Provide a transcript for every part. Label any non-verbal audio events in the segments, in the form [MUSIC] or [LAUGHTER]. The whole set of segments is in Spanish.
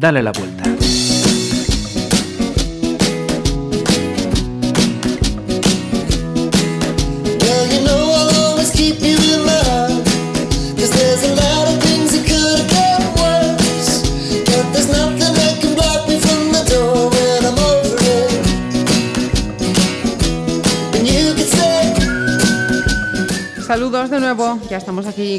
Dale la vuelta.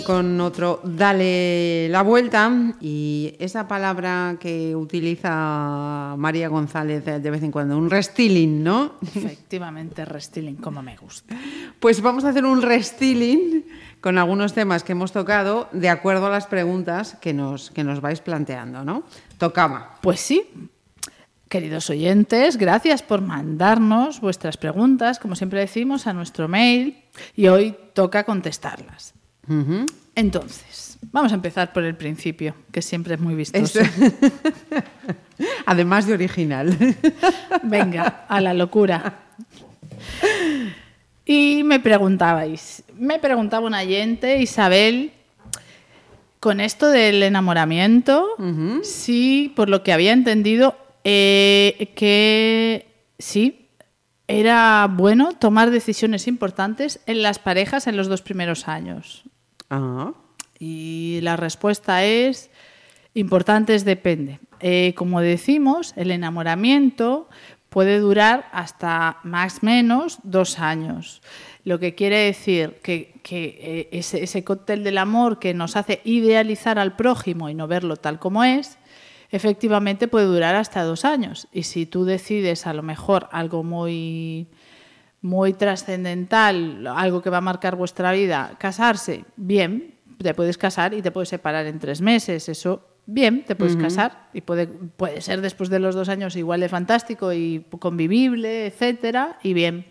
Aquí con otro Dale la vuelta y esa palabra que utiliza María González de vez en cuando, un restyling, ¿no? Efectivamente, restyling, como me gusta. Pues vamos a hacer un restyling con algunos temas que hemos tocado de acuerdo a las preguntas que nos, que nos vais planteando, ¿no? Tocaba. Pues sí, Queridos oyentes, gracias por mandarnos vuestras preguntas, como siempre decimos, a nuestro mail y hoy toca contestarlas. Entonces, vamos a empezar por el principio, que siempre es muy vistoso. [LAUGHS] Además de original. [LAUGHS] Venga, a la locura. Y me preguntabais, me preguntaba un oyente, Isabel, con esto del enamoramiento, si por lo que había entendido eh, que sí, era bueno tomar decisiones importantes en las parejas en los dos primeros años. Y la respuesta es, importantes depende. Eh, como decimos, el enamoramiento puede durar hasta más o menos dos años. Lo que quiere decir que, eh, ese cóctel del amor que nos hace idealizar al prójimo y no verlo tal como es, efectivamente puede durar hasta dos años. Y si tú decides a lo mejor algo muy, muy trascendental, algo que va a marcar vuestra vida, casarse, bien, te puedes casar y te puedes separar en tres meses. Eso, bien, te puedes casar y puede, puede ser después de los dos años igual de fantástico y convivible, etcétera, y bien.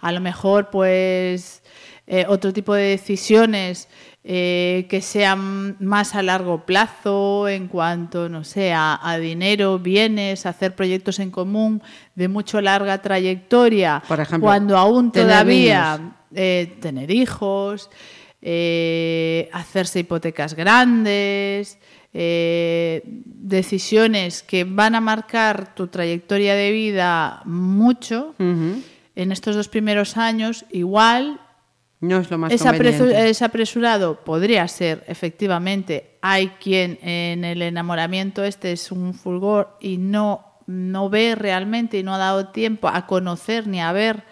A lo mejor, pues, eh, otro tipo de decisiones eh, que sean más a largo plazo en cuanto, no sé, a, dinero, bienes, hacer proyectos en común de mucho larga trayectoria, Por ejemplo, cuando aún todavía eh, tener hijos, eh, hacerse hipotecas grandes, decisiones que van a marcar tu trayectoria de vida mucho. En estos dos primeros años, igual no es lo más es, apresurado, podría ser, efectivamente. Hay quien en el enamoramiento este es un fulgor y no, no ve realmente y no ha dado tiempo a conocer ni a ver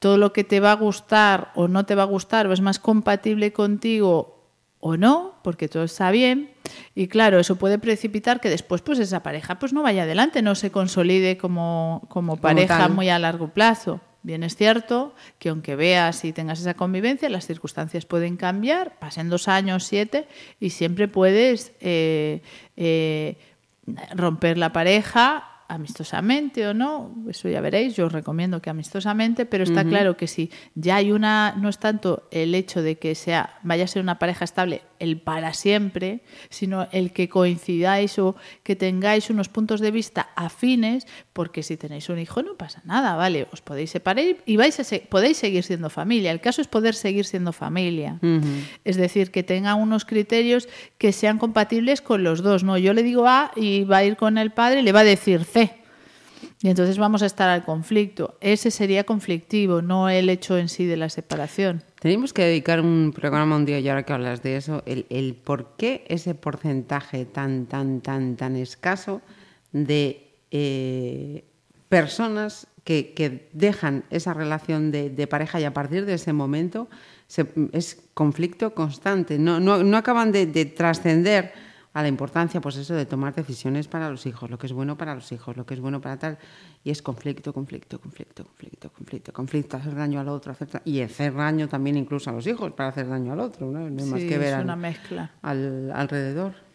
todo lo que te va a gustar o no te va a gustar o es más compatible contigo o no, porque todo está bien. Y claro, eso puede precipitar que después pues esa pareja pues no vaya adelante, no se consolide como, como pareja muy a largo plazo. Bien es cierto que aunque veas y tengas esa convivencia, las circunstancias pueden cambiar, pasen dos años, siete, y siempre puedes eh, eh, romper la pareja amistosamente o no, eso ya veréis, yo os recomiendo que amistosamente, pero está claro que si ya hay una, no es tanto el hecho de que sea, vaya a ser una pareja estable el para siempre, sino el que coincidáis o que tengáis unos puntos de vista afines, porque si tenéis un hijo no pasa nada, ¿vale? Os podéis separar y vais a podéis seguir siendo familia. El caso es poder seguir siendo familia. Es decir, que tenga unos criterios que sean compatibles con los dos, ¿no? Yo le digo A y va a ir con el padre y le va a decir C y entonces vamos a estar al conflicto. Ese sería conflictivo, no el hecho en sí de la separación. Tenemos que dedicar un programa un día, y ahora que hablas de eso, el, por qué ese porcentaje tan, tan, tan, tan escaso de eh, personas que, dejan esa relación de, pareja y a partir de ese momento es conflicto constante. No, no, no acaban de trascender a la importancia, pues eso, de tomar decisiones para los hijos, lo que es bueno para los hijos, lo que es bueno para tal. Y es conflicto, conflicto, conflicto, conflicto, conflicto, conflicto, hacer daño al otro, hacer, y hacer daño también incluso a los hijos para hacer daño al otro, ¿no? hay más que ver es una mezcla. al alrededor.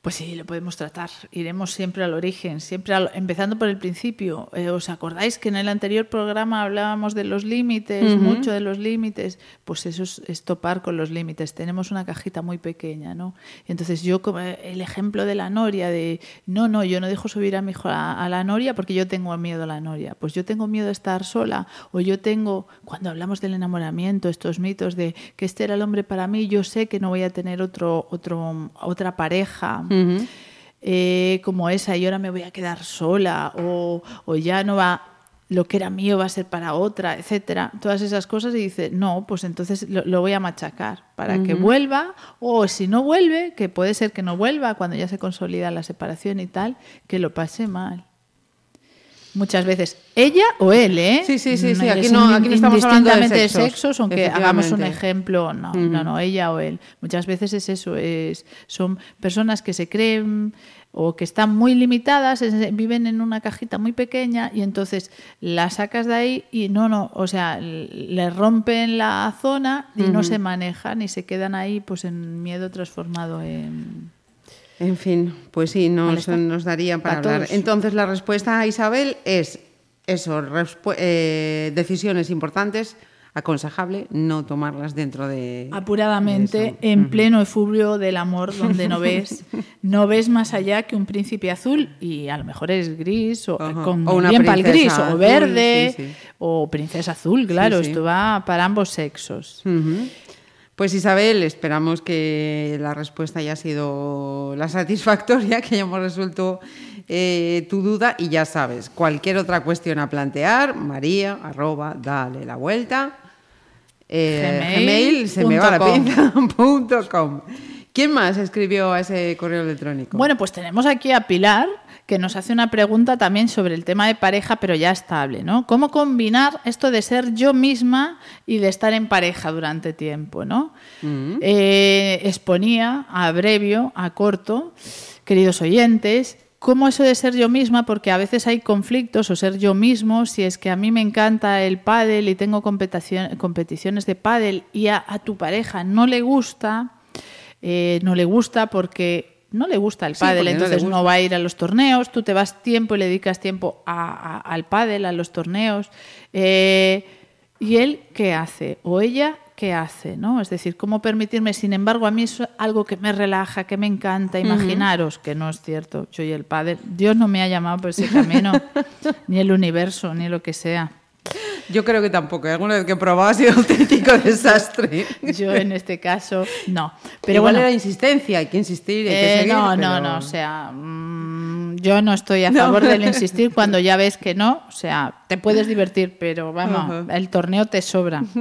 Pues sí, lo podemos tratar. Iremos siempre al origen, siempre empezando por el principio. Eh, ¿Os acordáis que en el anterior programa hablábamos de los límites, mucho de los límites? Pues eso es, topar con los límites. Tenemos una cajita muy pequeña, ¿no? Entonces yo, como el ejemplo de la noria, de no, no, yo no dejo subir a mi hijo a, a la noria porque yo tengo miedo a la noria. Pues yo tengo miedo a estar sola. O yo tengo, cuando hablamos del enamoramiento, estos mitos de que este era el hombre para mí, yo sé que no voy a tener otro, otro, otra pareja eh, como esa y ahora me voy a quedar sola o, o ya no va lo que era mío va a ser para otra, etcétera, todas esas cosas y dice, no, pues entonces lo, voy a machacar para que vuelva, o si no vuelve, que puede ser que no vuelva cuando ya se consolida la separación y tal, que lo pase mal. Muchas veces ella o él, ¿eh? Sí, sí, sí, sí. Aquí, no, aquí no estamos hablando de sexos, aunque hagamos un ejemplo, no, no, no, ella o él. Muchas veces es eso, es, son personas que se creen o que están muy limitadas, viven en una cajita muy pequeña y entonces la sacas de ahí y no, no, o sea, le rompen la zona y no se manejan y se quedan ahí pues en miedo transformado en... En fin, pues sí, nos, nos daría para, hablar. Entonces la respuesta a Isabel es eso, eh, decisiones importantes aconsejable no tomarlas dentro de apuradamente en pleno efubrio del amor donde no ves [LAUGHS] no ves más allá que un príncipe azul y a lo mejor es gris o con una bien para gris o verde o princesa azul claro esto va para ambos sexos Pues Isabel, esperamos que la respuesta haya sido la satisfactoria, que hayamos resuelto eh, tu duda y ya sabes, cualquier otra cuestión a plantear, María, arroba, dale la vuelta. Eh, Gmail, se me va la [LAUGHS] ¿Quién más escribió a ese correo electrónico? Bueno, pues tenemos aquí a Pilar, que nos hace una pregunta también sobre el tema de pareja, pero ya estable, ¿no? ¿Cómo combinar esto de ser yo misma y de estar en pareja durante tiempo, ¿no? Mm. Eh, exponía a brevio, a corto, queridos oyentes, cómo eso de ser yo misma, porque a veces hay conflictos o ser yo mismo, si es que a mí me encanta el pádel y tengo competiciones de pádel y a, tu pareja no le gusta, eh, no le gusta porque no le gusta el pádel, entonces no, va a ir a los torneos, tú te vas tiempo y le dedicas tiempo al pádel, a los torneos, eh, y él qué hace, o ella qué hace, ¿no? Es decir, cómo permitirme, sin embargo, a mí es algo que me relaja, que me encanta, imaginaros que no es cierto, yo y el Padre, Dios no me ha llamado por ese camino, [LAUGHS] ni el universo, ni lo que sea. Yo creo que tampoco. Alguna vez que he probado ha sido un [LAUGHS] auténtico desastre. Yo en este caso no. Pero Igual era insistencia, hay que insistir, hay que eh, seguir, No, no, no. O sea, mm, yo no estoy a favor del [LAUGHS] insistir cuando ya ves que no. O sea, te puedes divertir, pero vamos, el torneo te sobra. [LAUGHS]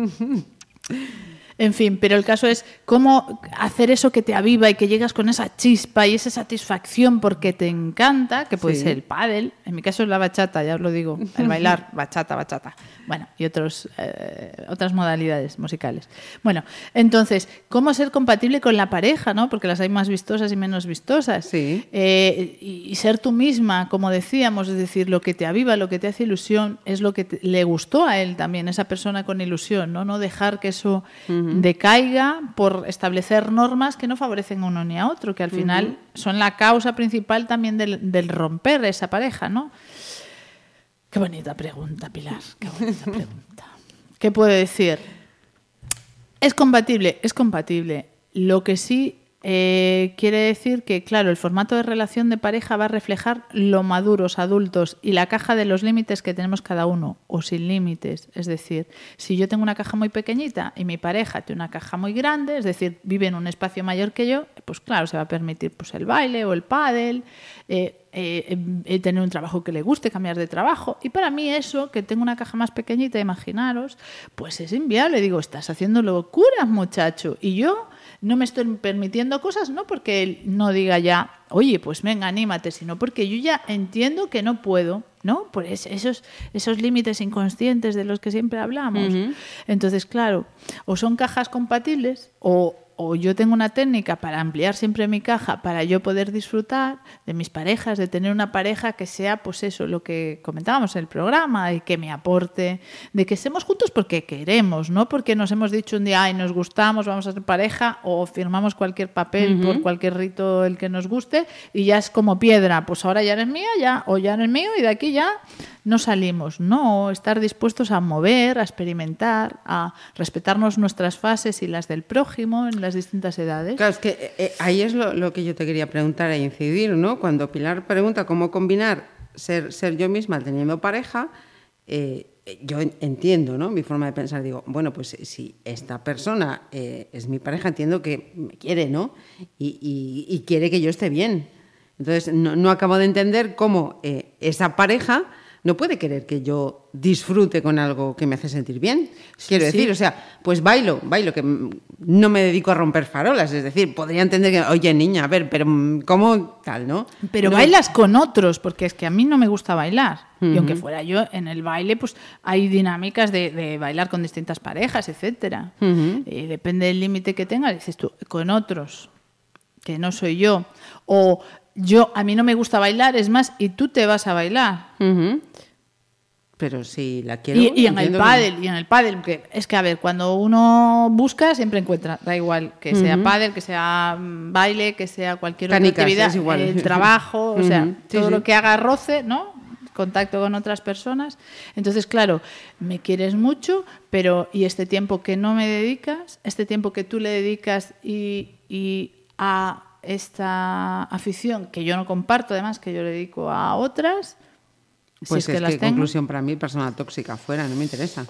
En fin, pero el caso es cómo hacer eso que te aviva y que llegas con esa chispa y esa satisfacción porque te encanta, que puede ser el pádel, en mi caso es la bachata, ya os lo digo, el [LAUGHS] bailar, bachata, bachata. Bueno, y otros, eh, otras modalidades musicales. Bueno, entonces, ¿cómo ser compatible con la pareja, no? Porque las hay más vistosas y menos vistosas. Sí. Eh, y, ser tú misma, como decíamos, es decir, lo que te aviva, lo que te hace ilusión, es lo que le gustó a él también, esa persona con ilusión, ¿no? No dejar que eso decaiga por establecer normas que no favorecen a uno ni a otro, que al final son la causa principal también del, romper esa pareja, ¿no? Qué bonita pregunta, Pilar, qué bonita [LAUGHS] pregunta. ¿Qué puede decir? Es compatible, es compatible. Lo que sí eh, quiere decir que, claro, el formato de relación de pareja va a reflejar lo maduros, adultos y la caja de los límites que tenemos cada uno, o sin límites. Es decir, si yo tengo una caja muy pequeñita y mi pareja tiene una caja muy grande, es decir, vive en un espacio mayor que yo, pues claro, se va a permitir pues, el baile o el pádel, eh, eh, tener un trabajo que le guste, cambiar de trabajo. Y para mí eso, que tengo una caja más pequeñita, imaginaros, pues es inviable. Digo, estás haciendo locuras, muchacho. Y yo no me estoy permitiendo cosas, no porque él no diga ya, oye, pues venga, anímate, sino porque yo ya entiendo que no puedo, ¿no? Por esos, esos límites inconscientes de los que siempre hablamos. Entonces, claro, o son cajas compatibles o, o yo tengo una técnica para ampliar siempre mi caja, para yo poder disfrutar de mis parejas, de tener una pareja que sea, pues eso, lo que comentábamos en el programa, y que me aporte, de que estemos juntos porque queremos, no porque nos hemos dicho un día, ay, nos gustamos, vamos a ser pareja, o firmamos cualquier papel por cualquier rito el que nos guste, y ya es como piedra, pues ahora ya eres mía, ya, o ya eres mío, y de aquí ya no salimos. No, estar dispuestos a mover, a experimentar, a respetarnos nuestras fases y las del prójimo en las distintas edades. Claro, es que eh, eh, ahí es lo, que yo te quería preguntar e incidir, ¿no? Cuando Pilar pregunta cómo combinar ser, ser yo misma teniendo pareja, eh, yo entiendo, ¿no? Mi forma de pensar, digo, bueno, pues si esta persona es mi pareja, entiendo que me quiere, ¿no? Y, quiere que yo esté bien. Entonces, no, no acabo de entender cómo esa pareja no puede querer que yo disfrute con algo que me hace sentir bien. Quiero sí. decir, o sea, pues bailo, bailo, que no me dedico a romper farolas. Es decir, podría entender que, oye, niña, a ver, pero mm, ¿cómo tal, no? Pero No- bailas con otros, porque es que a mí no me gusta bailar. Y aunque fuera yo en el baile, pues hay dinámicas de, de bailar con distintas parejas, etcétera. Y depende del límite que tengas, dices tú, con otros, que no soy yo. O yo, a mí no me gusta bailar, es más, y tú te vas a bailar. Pero si la quiero. Y, y en el que- pádel, y en el pádel, que es que a ver, cuando uno busca siempre encuentra, da igual que sea pádel, que sea mm, baile, que sea cualquier Canicas, otra actividad, es igual. el trabajo, o sea, sí, todo sí. lo que haga roce, ¿no? Contacto con otras personas. Entonces, claro, me quieres mucho, pero ¿y este tiempo que no me dedicas? Este tiempo que tú le dedicas y, y a esta afición que yo no comparto, además, que yo le dedico a otras. si Pues es que las que tengo. conclusión para mí, persona tóxica fuera, no me interesa.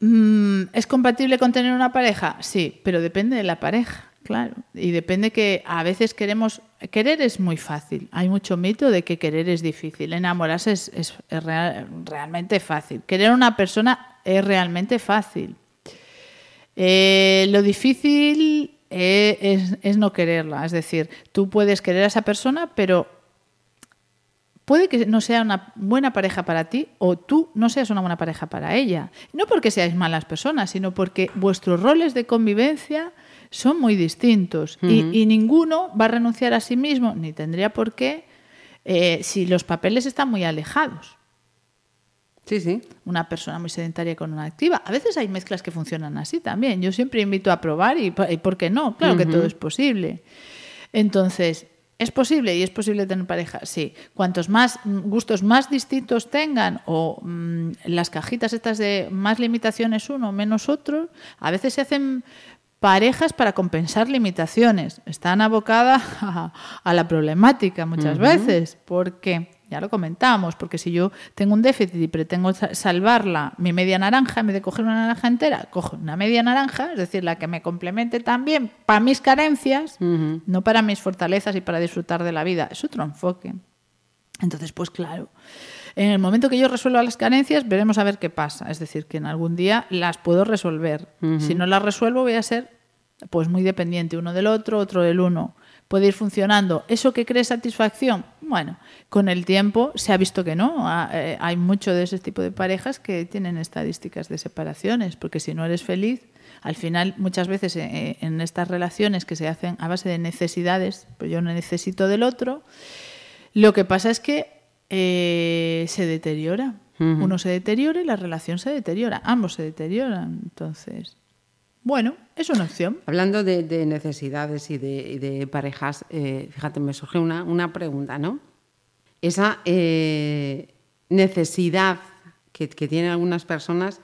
Mm, ¿Es compatible con tener una pareja? Sí, pero depende de la pareja, claro. Y depende que a veces queremos... Querer es muy fácil. Hay mucho mito de que querer es difícil. Enamorarse es, es- es real- realmente fácil. Querer a una persona es realmente fácil. Eh, lo difícil eh, es, es no quererla. Es decir, tú puedes querer a esa persona, pero puede que no sea una buena pareja para ti o tú no seas una buena pareja para ella. No porque seáis malas personas, sino porque vuestros roles de convivencia son muy distintos y, y ninguno va a renunciar a sí mismo, ni tendría por qué, eh, si los papeles están muy alejados. Sí, sí. Una persona muy sedentaria con una activa. A veces hay mezclas que funcionan así también. Yo siempre invito a probar y, y ¿por qué no? Claro que todo es posible. Entonces, ¿es posible y es posible tener pareja? Sí. Cuantos más mm, gustos más distintos tengan o mm, las cajitas estas de más limitaciones uno, menos otro, a veces se hacen parejas para compensar limitaciones. Están abocadas a, [LAUGHS] a la problemática muchas veces, porque, ya lo comentamos, porque si yo tengo un déficit y pretendo sa- salvarla, mi media naranja, en vez de coger una naranja entera, cojo una media naranja, es decir, la que me complemente también para mis carencias, no para mis fortalezas y para disfrutar de la vida. Es otro enfoque. Entonces, pues claro, en el momento que yo resuelva las carencias, veremos a ver qué pasa. Es decir, que en algún día las puedo resolver. Si no las resuelvo, voy a ser pues muy dependiente uno del otro, otro del uno. Puede ir funcionando. ¿Eso que cree satisfacción? Bueno, con el tiempo se ha visto que no. Eh, Hay mucho de ese tipo de parejas que tienen estadísticas de separaciones, porque si no eres feliz, al final muchas veces eh, en estas relaciones que se hacen a base de necesidades, pues yo no necesito del otro, lo que pasa es que eh, se deteriora. Uno se deteriora y la relación se deteriora. Ambos se deterioran. Entonces, bueno, es una opción. Hablando de, de necesidades y de, parejas, eh, fíjate, me surge una, una pregunta, ¿no? Esa eh, necesidad que, que tienen algunas personas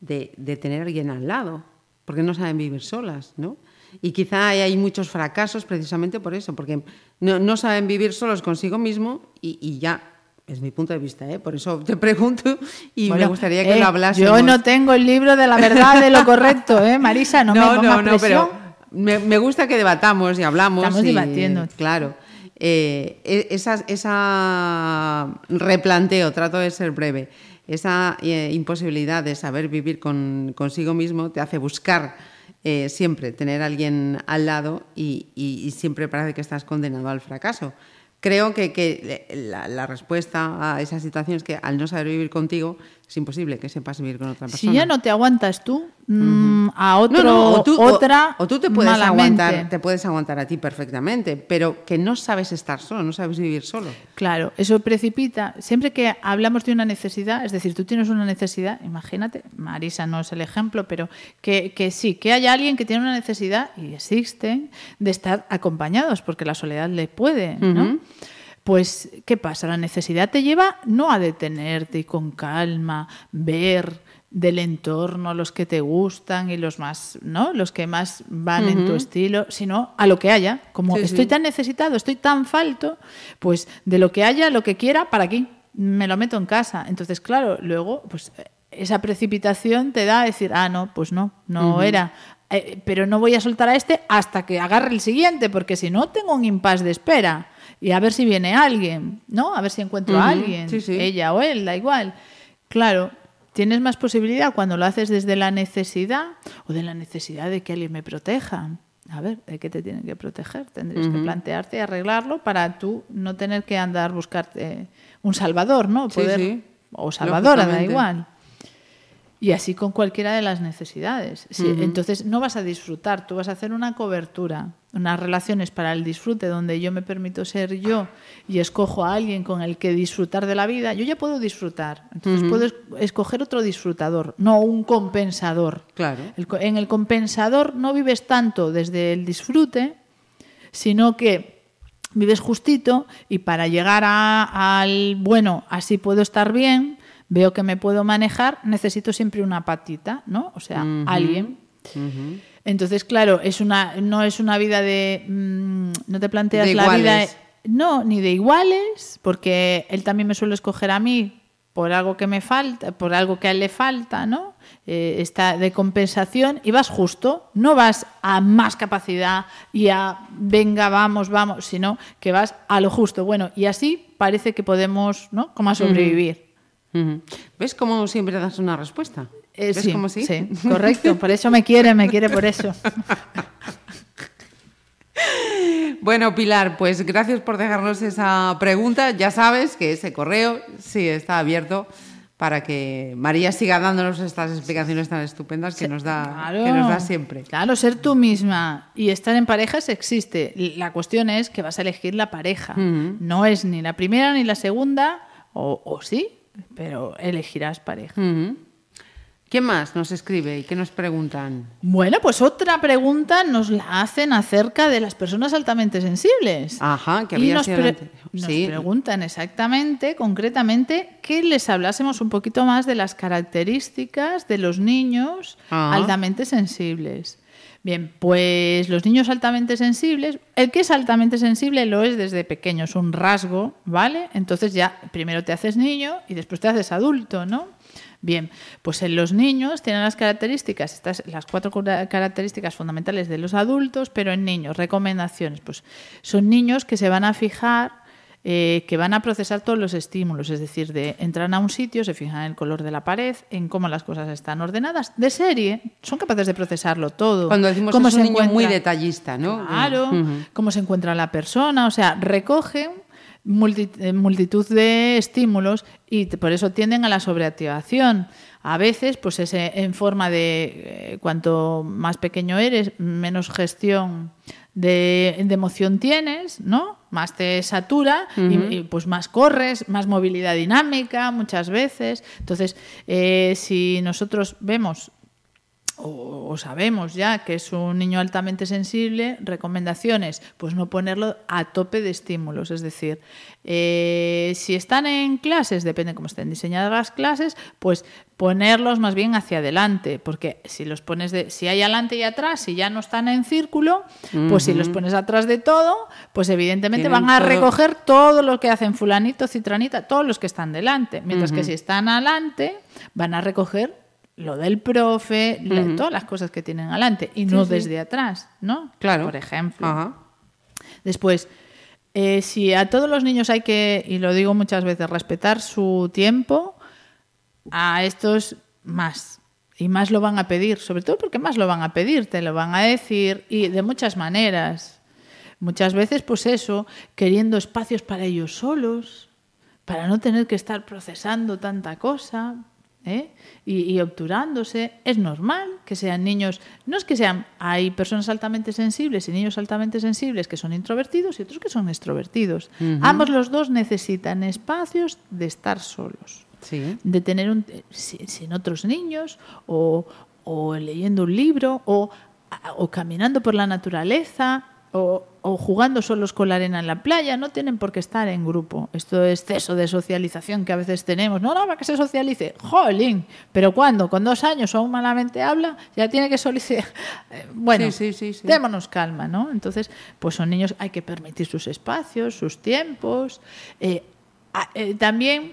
de, de tener a alguien al lado, porque no saben vivir solas, ¿no? Y quizá hay, muchos fracasos precisamente por eso, porque no, no saben vivir solos consigo mismo y ya, es mi punto de vista, ¿eh? por eso te pregunto y me gustaría que eh, lo hablásemos. Yo no tengo el libro de la verdad de lo correcto, ¿eh, [LAUGHS] Marisa? No, me pongas no, presión. pero me, me gusta que debatamos y hablamos. Estamos y- debatiendo. Claro. Eh, e- esa, esa replanteo, trato de ser breve, esa eh, imposibilidad de saber vivir con, consigo mismo te hace buscar eh, siempre tener a alguien al lado y, y- y siempre parece que estás condenado al fracaso. Creo que, que la, la respuesta a esa situación es que al no saber vivir contigo es imposible que sepas vivir con otra persona. Si ya no te aguantas tú, mm, a otro, No, no, o tú, o- otra, o, tú te puedes malamente. aguantar, te puedes aguantar a ti perfectamente, pero que no sabes estar solo, no sabes vivir solo. Claro, eso precipita. Siempre que hablamos de una necesidad, es decir, tú tienes una necesidad, imagínate, Marisa no es el ejemplo, pero que, que sí, que haya alguien que tiene una necesidad, y existen, de estar acompañados, porque la soledad le puede, ¿no? Pues, ¿qué pasa? La necesidad te lleva no a detenerte y con calma, ver del entorno los que te gustan y los más, ¿no? Los que más van en tu estilo, sino a lo que haya. Como Sí, sí. estoy tan necesitado, estoy tan falto, pues de lo que haya, lo que quiera, para aquí. Me lo meto en casa. Entonces, claro, luego, pues esa precipitación te da a decir, ah, no, pues no, no era. Eh, pero no voy a soltar a este hasta que agarre el siguiente, porque si no, tengo un impasse de espera. Y a ver si viene alguien, ¿no? A ver si encuentro a alguien, sí, sí. ella o él, da igual. Claro, tienes más posibilidad cuando lo haces desde la necesidad o de la necesidad de que alguien me proteja. A ver, ¿de qué te tienen que proteger? Tendrías que plantearte y arreglarlo para tú no tener que andar buscarte un salvador, ¿no? Sí, sí. O salvadora, da igual. Y así con cualquiera de las necesidades. Sí, Entonces no vas a disfrutar, tú vas a hacer una cobertura, unas relaciones para el disfrute donde yo me permito ser yo y escojo a alguien con el que disfrutar de la vida. Yo ya puedo disfrutar, entonces puedo es- escoger otro disfrutador, no un compensador. Claro. El en el compensador no vives tanto desde el disfrute, sino que vives justito y para llegar a- al bueno, así puedo estar bien, veo que me puedo manejar, necesito siempre una patita, ¿no? O sea, alguien. Entonces, claro, es una, no es una vida de. mm, no te planteas De la vida. No, ni de iguales, porque él también me suele escoger a mí por algo que me falta, por algo que a él le falta, ¿no? Eh, está de compensación y vas justo, no vas a más capacidad y a venga, vamos, vamos, sino que vas a lo justo. Bueno, y así parece que podemos, ¿no? Como a sobrevivir. ¿Ves cómo siempre das una respuesta? Eh, ¿Ves sí, cómo sí? sí, [LAUGHS] correcto. Por eso me quiere, me quiere por eso. [LAUGHS] Bueno, Pilar, pues gracias por dejarnos esa pregunta. Ya sabes que ese correo sí está abierto para que María siga dándonos estas explicaciones tan estupendas que nos da, Claro. que nos da siempre. Claro, ser tú misma y estar en parejas existe. La cuestión es que vas a elegir la pareja. No es ni la primera ni la segunda, o, o sí, pero elegirás pareja. ¿Quién más nos escribe y qué nos preguntan? Bueno, pues otra pregunta nos la hacen acerca de las personas altamente sensibles. Ajá, que Y había nos, sido pre- antes. nos Sí. preguntan exactamente, concretamente, que les hablásemos un poquito más de las características de los niños Ah. altamente sensibles. Bien, pues los niños altamente sensibles, el que es altamente sensible lo es desde pequeño, es un rasgo, ¿vale? Entonces ya primero te haces niño y después te haces adulto, ¿no? Bien, pues en los niños tienen las características, estas, las cuatro características fundamentales de los adultos, pero en niños, recomendaciones, pues son niños que se van a fijar, eh, que van a procesar todos los estímulos, es decir, de entran a un sitio, se fijan en el color de la pared, en cómo las cosas están ordenadas, de serie, son capaces de procesarlo todo. Cuando decimos Cómo es un se niño muy detallista, ¿no? Claro, cómo se encuentra la persona, o sea, recogen multitud de estímulos y por eso tienden a la sobreactivación. A veces, pues es eh, en forma de eh, cuanto más pequeño eres, menos gestión de, de emoción tienes, ¿no? Más te satura y- y, pues más corres, más movilidad dinámica muchas veces. Entonces, eh, si nosotros vemos o, o sabemos ya que es un niño altamente sensible, recomendaciones, pues no ponerlo a tope de estímulos. Es decir, eh, si están en clases, depende cómo estén diseñadas las clases, pues ponerlos más bien hacia adelante, porque si los pones de, si hay adelante y atrás, si ya no están en círculo, pues si los pones atrás de todo, pues evidentemente Tienen van a todo- recoger todo lo que hacen fulanito, citranita, todos los que están delante, mientras que si están adelante, van a recoger lo del profe, todas las cosas que tienen adelante y no sí. desde atrás, ¿no? Claro. Por ejemplo. Ajá. Después, eh, si a todos los niños hay que, y lo digo muchas veces, respetar su tiempo, a estos más. Y más lo van a pedir, sobre todo porque más lo van a pedir, te lo van a decir y de muchas maneras. Muchas veces, pues eso, queriendo espacios para ellos solos, para no tener que estar procesando tanta cosa ¿eh? y, y obturándose. Es normal que sean niños, no es que sean, hay personas altamente sensibles y niños altamente sensibles que son introvertidos y otros que son extrovertidos. Ambos los dos necesitan espacios de estar solos Sí. de tener un, si- sin otros niños o, o leyendo un libro o, o caminando por la naturaleza o, o jugando solos con la arena en la playa, no tienen por qué estar en grupo. Esto es exceso de socialización que a veces tenemos. No, no, para que se socialice. ¡Jolín! ¿Pero cuándo? ¿Con dos años aún malamente habla? Ya tiene que solicitar. [LAUGHS] Bueno, Sí, sí, sí, sí. démonos calma, ¿no? Entonces, pues son niños, hay que permitir sus espacios, sus tiempos. Eh, eh, también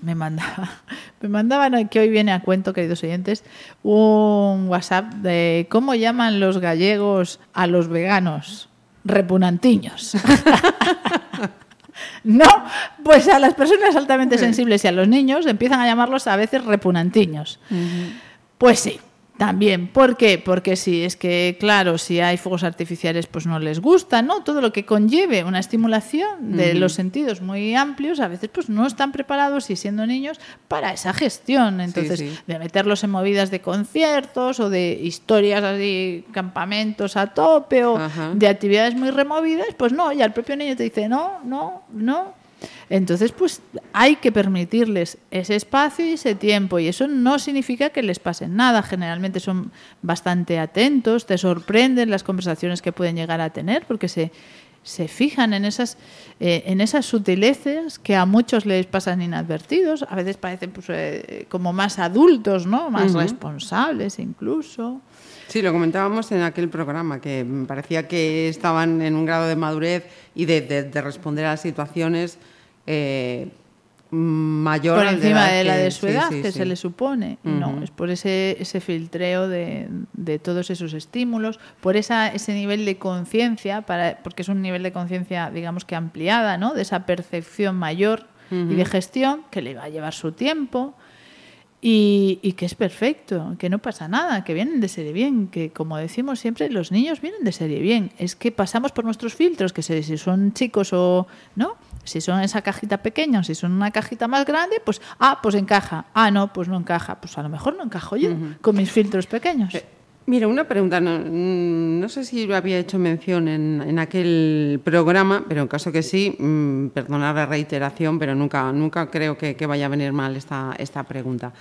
me mandaba, [LAUGHS] me mandaban que hoy viene a cuento, queridos oyentes, un WhatsApp de cómo llaman los gallegos a los veganos. repunantiños. [LAUGHS] no, pues a las personas altamente sensibles y a los niños empiezan a llamarlos a veces repunantiños. Pues sí, también, ¿por qué? Porque si es que, claro, si hay fuegos artificiales, pues no les gusta, ¿no? Todo lo que conlleve una estimulación de los sentidos muy amplios, a veces pues no están preparados y siendo niños para esa gestión. Entonces, de meterlos en movidas de conciertos o de historias así, campamentos a tope o de actividades muy removidas, pues no, ya el propio niño te dice, no, no, no, entonces, pues hay que permitirles ese espacio y ese tiempo. Y eso no significa que les pase nada. Generalmente son bastante atentos, te sorprenden las conversaciones que pueden llegar a tener, porque se, se fijan en esas, eh, en esas sutilezas que a muchos les pasan inadvertidos. A veces parecen pues, eh, como más adultos, ¿no? Más responsables incluso. Sí, lo comentábamos en aquel programa, que me parecía que estaban en un grado de madurez y de, responder a las situaciones eh, mayor por encima de, la, de su edad que se le supone. No es por ese ese filtreo de, de todos esos estímulos por esa, ese nivel de conciencia para porque es un nivel de conciencia digamos que ampliada no de esa percepción mayor y de gestión que le va a llevar su tiempo y, que es perfecto, que no pasa nada, que vienen de serie bien, que como decimos siempre, los niños vienen de serie bien. Es que pasamos por nuestros filtros, que si son chicos o no, si son esa cajita pequeña o si son una cajita más grande, pues, ah, pues encaja. Ah, no, pues no encaja. Pues a lo mejor no encajo yo con mis filtros pequeños. Eh, mira, una pregunta, no, no, sé si había hecho mención en, en, aquel programa, pero en caso que sí, mmm, perdonar la reiteración, pero nunca, nunca creo que, que vaya a venir mal esta, esta pregunta.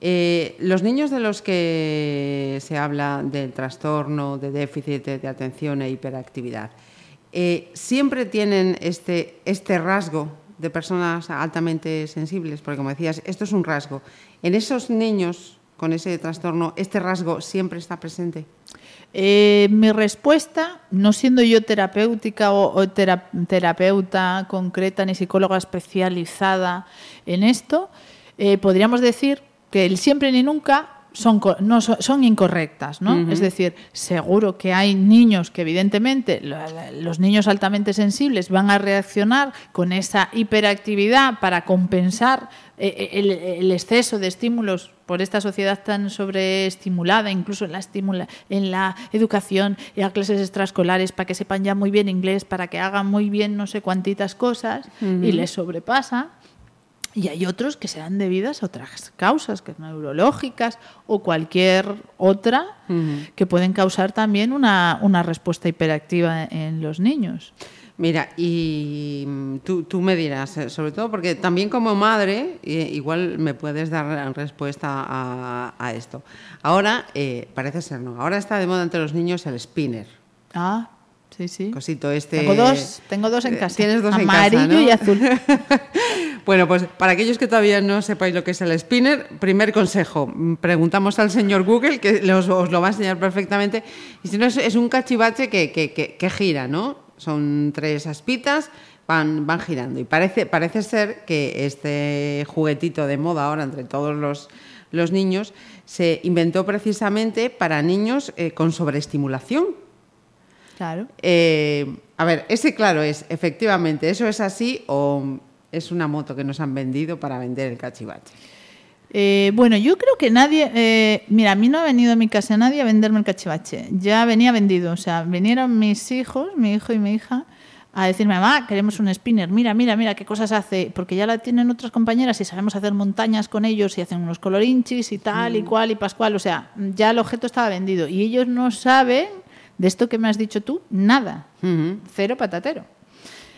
Eh, los niños de los que se habla del trastorno, de déficit de atención e hiperactividad, eh, siempre tienen este, este rasgo de personas altamente sensibles, porque como decías, esto es un rasgo. En esos niños con ese trastorno, ¿este rasgo siempre está presente? Eh, mi respuesta, no siendo yo terapéutica o, terapeuta concreta ni psicóloga especializada en esto, eh, podríamos decir que el siempre ni nunca son, no, son incorrectas, ¿no? Es decir, seguro que hay niños que evidentemente los niños altamente sensibles van a reaccionar con esa hiperactividad para compensar eh, eh, el, el, exceso de estímulos por esta sociedad tan sobreestimulada, incluso en la, estimula, en la educación y a clases extraescolares para que sepan ya muy bien inglés, para que hagan muy bien no sé cuántitas cosas y les sobrepasa. Y hay otros que serán debidas a otras causas, que neurológicas o cualquier otra, que pueden causar también una, una, respuesta hiperactiva en los niños. Mira, y mm, tú, tú, me dirás, eh, sobre todo porque también como madre, igual me puedes dar respuesta a, a esto. Ahora, eh, parece ser no, ahora está de moda entre los niños el spinner. Ah, Sí, sí. Cosito este. Tengo dos, tengo dos en eh, casa. Tienes dos Amarillo en casa, y azul. [LAUGHS] bueno, pues para aquellos que todavía no sepáis lo que es el spinner, primer consejo, preguntamos al señor Google, que os, lo va a enseñar perfectamente. Y si no, es, un cachivache que, que, que, gira, ¿no? Son tres aspitas, van, van girando. Y parece, parece ser que este juguetito de moda ahora entre todos los, los niños se inventó precisamente para niños eh, con sobreestimulación Claro. Eh, a ver, ese claro es, efectivamente, ¿eso es así o es una moto que nos han vendido para vender el cachivache? Eh, bueno, yo creo que nadie, eh, mira, a mí no ha venido a mi casa nadie a venderme el cachivache, ya venía vendido, o sea, vinieron mis hijos, mi hijo y mi hija, a decirme, mamá, queremos un spinner, mira, mira, mira qué cosas hace, porque ya la tienen otras compañeras y sabemos hacer montañas con ellos y hacen unos colorinchis y tal y mm. cual y pascual, o sea, ya el objeto estaba vendido y ellos no saben de esto que me has dicho tú, nada. Cero patatero.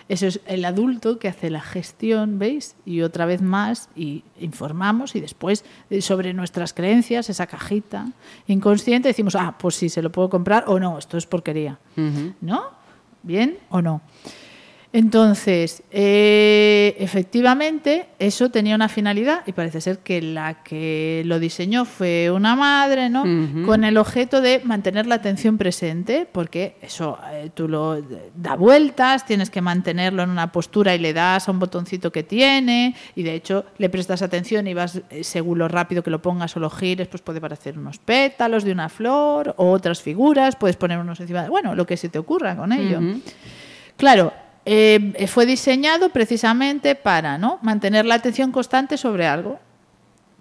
Eso es el adulto que hace la gestión, ¿veis? Y otra vez más, y informamos y después eh, sobre nuestras creencias, esa cajita inconsciente, decimos, ah, pues sí, se lo puedo comprar o no, esto es porquería. ¿No? ¿Bien o no? Entonces, eh, efectivamente, eso tenía una finalidad y parece ser que la que lo diseñó fue una madre, ¿no? Con el objeto de mantener la atención presente, porque eso eh, tú lo da vueltas, tienes que mantenerlo en una postura y le das a un botoncito que tiene y de hecho le prestas atención y vas eh, según lo rápido que lo pongas o lo gires, pues puede parecer unos pétalos de una flor o otras figuras, puedes poner unos encima, de, bueno, lo que se te ocurra con ello. Claro, eh, fue diseñado precisamente para ¿no? mantener la atención constante sobre algo.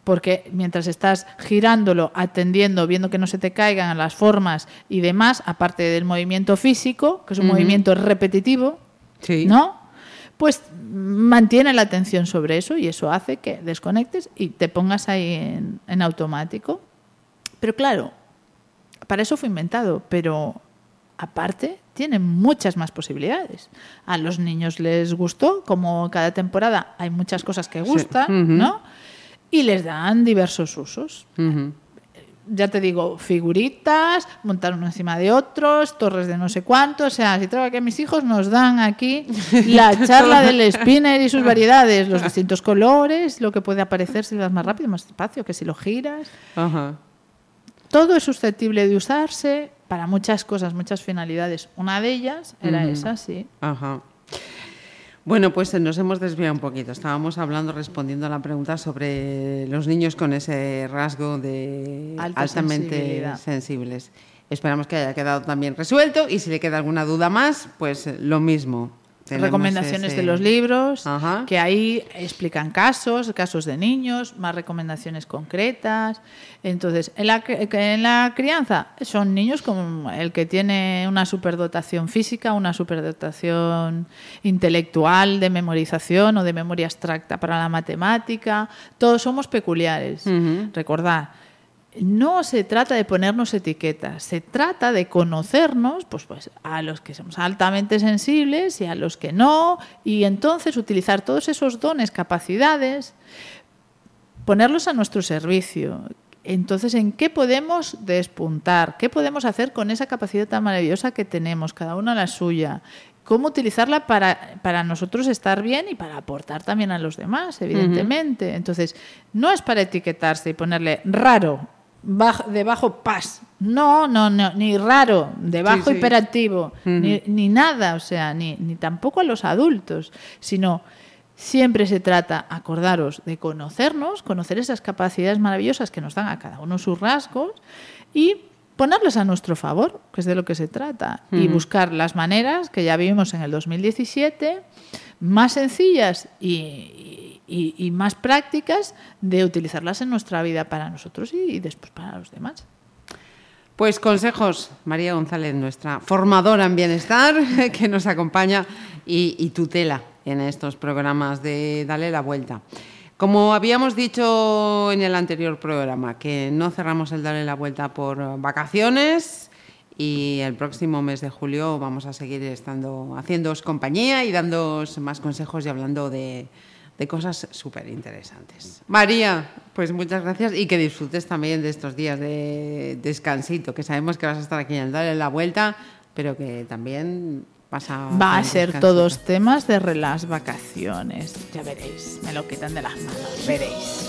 Porque mientras estás girándolo, atendiendo, viendo que no se te caigan las formas y demás, aparte del movimiento físico, que es un movimiento repetitivo, ¿no? Pues mantiene la atención sobre eso y eso hace que desconectes y te pongas ahí en, en automático. Pero claro, para eso fue inventado, pero aparte tiene muchas más posibilidades. A los niños les gustó, como cada temporada hay muchas cosas que gustan, ¿no? Y les dan diversos usos. Ya te digo, figuritas, montar uno encima de otros, torres de no sé cuánto. O sea, si traigo que mis hijos nos dan aquí [LAUGHS] la charla del spinner y sus variedades, los distintos colores, lo que puede aparecer si vas más rápido, más despacio, que si lo giras. Todo es susceptible de usarse, para muchas cosas, muchas finalidades. Una de ellas era esa, sí. Ajá. Bueno, pues nos hemos desviado un poquito. Estábamos hablando, respondiendo a la pregunta sobre los niños con ese rasgo de altamente sensibles. Esperamos que haya quedado también resuelto y si le queda alguna duda más, pues lo mismo recomendaciones de los libros, que ahí explican casos, casos de niños, más recomendaciones concretas. Entonces, en la, en la crianza son niños como el que tiene una superdotación física, una superdotación intelectual de memorización o de memoria abstracta para la matemática. Todos somos peculiares. Recordad no se trata de ponernos etiquetas, se trata de conocernos pues, pues, a los que somos altamente sensibles y a los que no, y entonces utilizar todos esos dones, capacidades, ponerlos a nuestro servicio. Entonces, ¿en qué podemos despuntar? ¿Qué podemos hacer con esa capacidad tan maravillosa que tenemos, cada una la suya? ¿Cómo utilizarla para, para nosotros estar bien y para aportar también a los demás, evidentemente? Entonces, no es para etiquetarse y ponerle raro de bajo paz. No, no, no, ni raro, de bajo hiperactivo, ni, nada, o sea, ni, ni tampoco a los adultos, sino siempre se trata, acordaros, de conocernos, conocer esas capacidades maravillosas que nos dan a cada uno sus rasgos y ponerlas a nuestro favor, que es de lo que se trata, y buscar las maneras que ya vivimos en el 2017, más sencillas y, y, más prácticas de utilizarlas en nuestra vida para nosotros y, después para los demás. Pues consejos, María González, nuestra formadora en bienestar, [LAUGHS] que nos acompaña y, tutela en estos programas de Dale la Vuelta. Como habíamos dicho en el anterior programa, que no cerramos el Dale la Vuelta por vacaciones y el próximo mes de julio vamos a seguir estando haciéndoos compañía y dándoos más consejos y hablando de, de cosas súper interesantes. María, pues muchas gracias y que disfrutes también de estos días de descansito, que sabemos que vas a estar aquí en darle la vuelta, pero que también vas a... Va a ser todos temas de las vacaciones, ya veréis, me lo quitan de las manos, veréis.